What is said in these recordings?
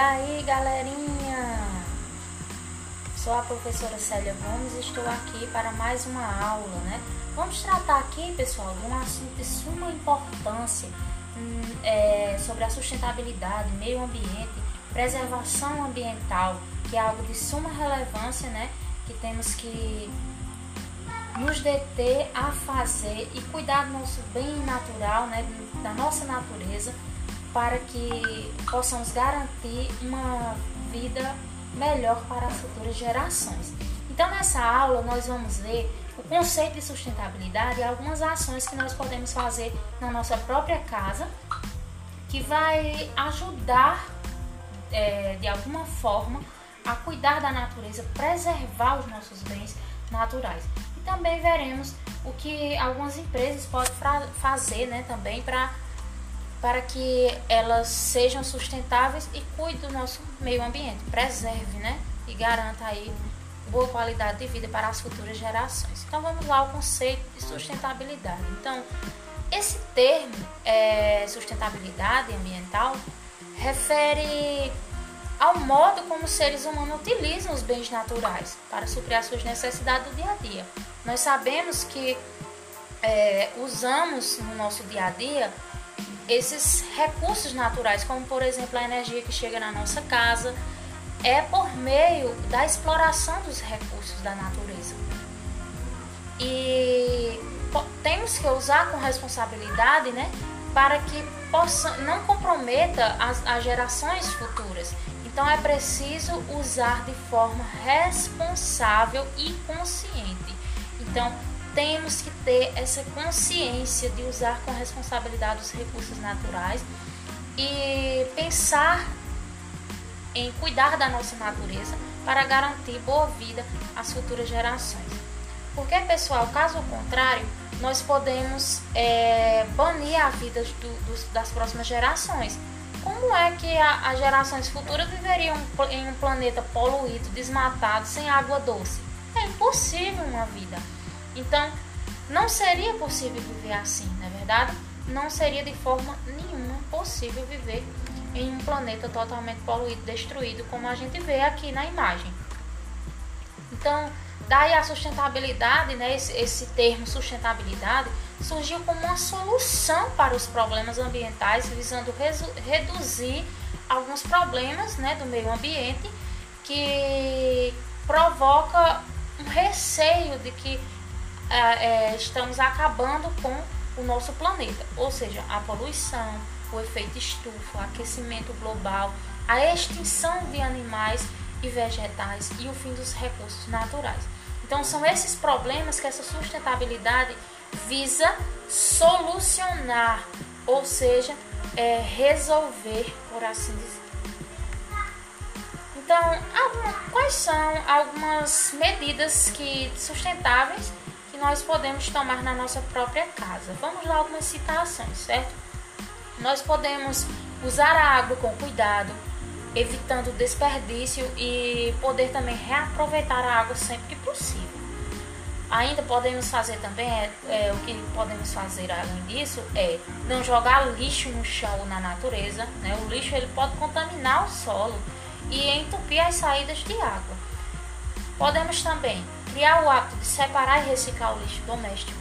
aí, galerinha? Sou a professora Célia Gomes e estou aqui para mais uma aula, né? Vamos tratar aqui, pessoal, de um assunto de suma importância hum, é, sobre a sustentabilidade, meio ambiente, preservação ambiental, que é algo de suma relevância, né? Que temos que nos deter a fazer e cuidar do nosso bem natural, né? Da nossa natureza para que possamos garantir uma vida melhor para as futuras gerações. Então, nessa aula, nós vamos ver o conceito de sustentabilidade e algumas ações que nós podemos fazer na nossa própria casa que vai ajudar é, de alguma forma a cuidar da natureza, preservar os nossos bens naturais. E também veremos o que algumas empresas podem fazer né, também para para que elas sejam sustentáveis e cuide do nosso meio ambiente, preserve, né? E garanta aí boa qualidade de vida para as futuras gerações. Então vamos lá ao conceito de sustentabilidade. Então, esse termo é, sustentabilidade ambiental refere ao modo como os seres humanos utilizam os bens naturais para suprir as suas necessidades do dia a dia. Nós sabemos que é, usamos no nosso dia a dia esses recursos naturais, como por exemplo a energia que chega na nossa casa, é por meio da exploração dos recursos da natureza. E temos que usar com responsabilidade, né, para que possa, não comprometa as, as gerações futuras. Então é preciso usar de forma responsável e consciente. Então temos que ter essa consciência de usar com responsabilidade os recursos naturais e pensar em cuidar da nossa natureza para garantir boa vida às futuras gerações. Porque, pessoal, caso contrário, nós podemos é, banir a vida do, das próximas gerações. Como é que as gerações futuras viveriam em um planeta poluído, desmatado, sem água doce? É impossível uma vida. Então, não seria possível viver assim, não é verdade? Não seria de forma nenhuma possível viver em um planeta totalmente poluído, destruído, como a gente vê aqui na imagem. Então, daí a sustentabilidade, né, esse, esse termo sustentabilidade, surgiu como uma solução para os problemas ambientais, visando reduzir alguns problemas né, do meio ambiente que provoca um receio de que é, estamos acabando com o nosso planeta, ou seja, a poluição, o efeito estufa, o aquecimento global, a extinção de animais e vegetais e o fim dos recursos naturais. Então, são esses problemas que essa sustentabilidade visa solucionar, ou seja, é, resolver, por assim dizer. Então, quais são algumas medidas que sustentáveis nós podemos tomar na nossa própria casa. Vamos lá algumas citações, certo? Nós podemos usar a água com cuidado, evitando desperdício e poder também reaproveitar a água sempre que possível. Ainda podemos fazer também, é, é, o que podemos fazer além disso é não jogar lixo no chão ou na natureza. Né? O lixo ele pode contaminar o solo e entupir as saídas de água. Podemos também criar o hábito de separar e reciclar o lixo doméstico,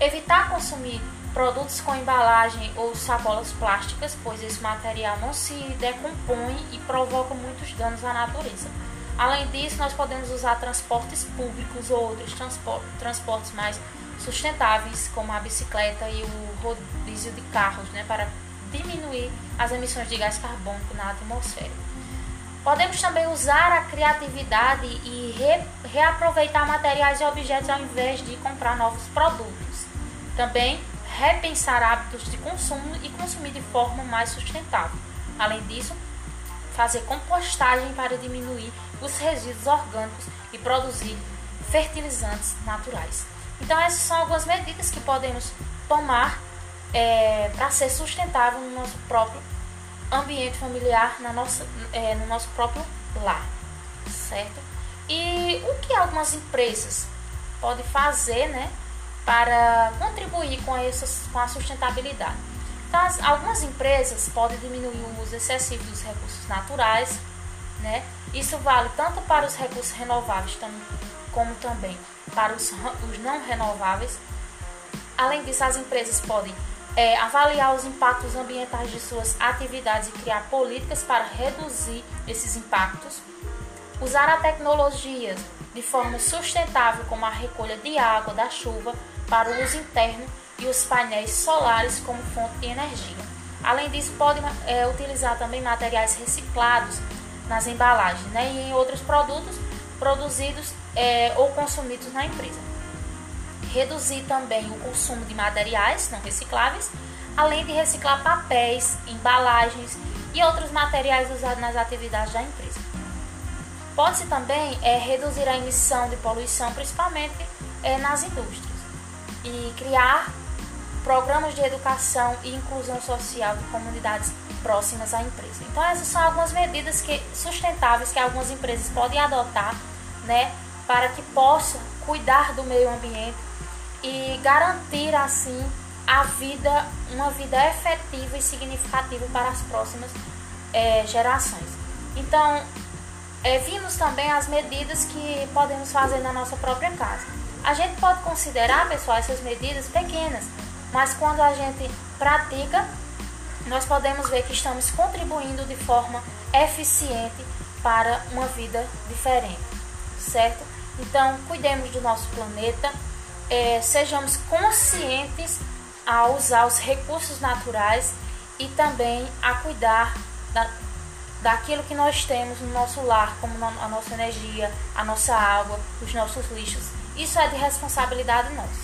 evitar consumir produtos com embalagem ou sacolas plásticas, pois esse material não se decompõe e provoca muitos danos à natureza. Além disso, nós podemos usar transportes públicos ou outros transportes mais sustentáveis, como a bicicleta e o rodízio de carros, né, para diminuir as emissões de gás carbônico na atmosfera. Podemos também usar a criatividade e re, reaproveitar materiais e objetos ao invés de comprar novos produtos. Também repensar hábitos de consumo e consumir de forma mais sustentável. Além disso, fazer compostagem para diminuir os resíduos orgânicos e produzir fertilizantes naturais. Então, essas são algumas medidas que podemos tomar é, para ser sustentável no nosso próprio ambiente familiar na nossa, é, no nosso próprio lar, certo? E o que algumas empresas podem fazer, né, para contribuir com, essas, com a sustentabilidade? Então, as, algumas empresas podem diminuir o uso excessivo dos recursos naturais, né? Isso vale tanto para os recursos renováveis como também para os, os não renováveis. Além disso, as empresas podem é, avaliar os impactos ambientais de suas atividades e criar políticas para reduzir esses impactos. Usar a tecnologia de forma sustentável, como a recolha de água da chuva para o uso interno e os painéis solares como fonte de energia. Além disso, pode é, utilizar também materiais reciclados nas embalagens né, e em outros produtos produzidos é, ou consumidos na empresa. Reduzir também o consumo de materiais não recicláveis, além de reciclar papéis, embalagens e outros materiais usados nas atividades da empresa. Pode-se também é, reduzir a emissão de poluição, principalmente é, nas indústrias, e criar programas de educação e inclusão social de comunidades próximas à empresa. Então essas são algumas medidas que, sustentáveis que algumas empresas podem adotar, né, para que possam cuidar do meio ambiente e garantir assim a vida, uma vida efetiva e significativa para as próximas é, gerações. Então, é, vimos também as medidas que podemos fazer na nossa própria casa. A gente pode considerar, pessoal, essas medidas pequenas, mas quando a gente pratica, nós podemos ver que estamos contribuindo de forma eficiente para uma vida diferente, certo? Então, cuidemos do nosso planeta, é, sejamos conscientes a usar os recursos naturais e também a cuidar da, daquilo que nós temos no nosso lar, como a nossa energia, a nossa água, os nossos lixos. Isso é de responsabilidade nossa,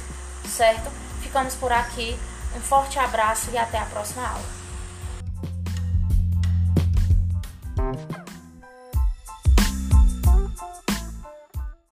certo? Ficamos por aqui. Um forte abraço e até a próxima aula.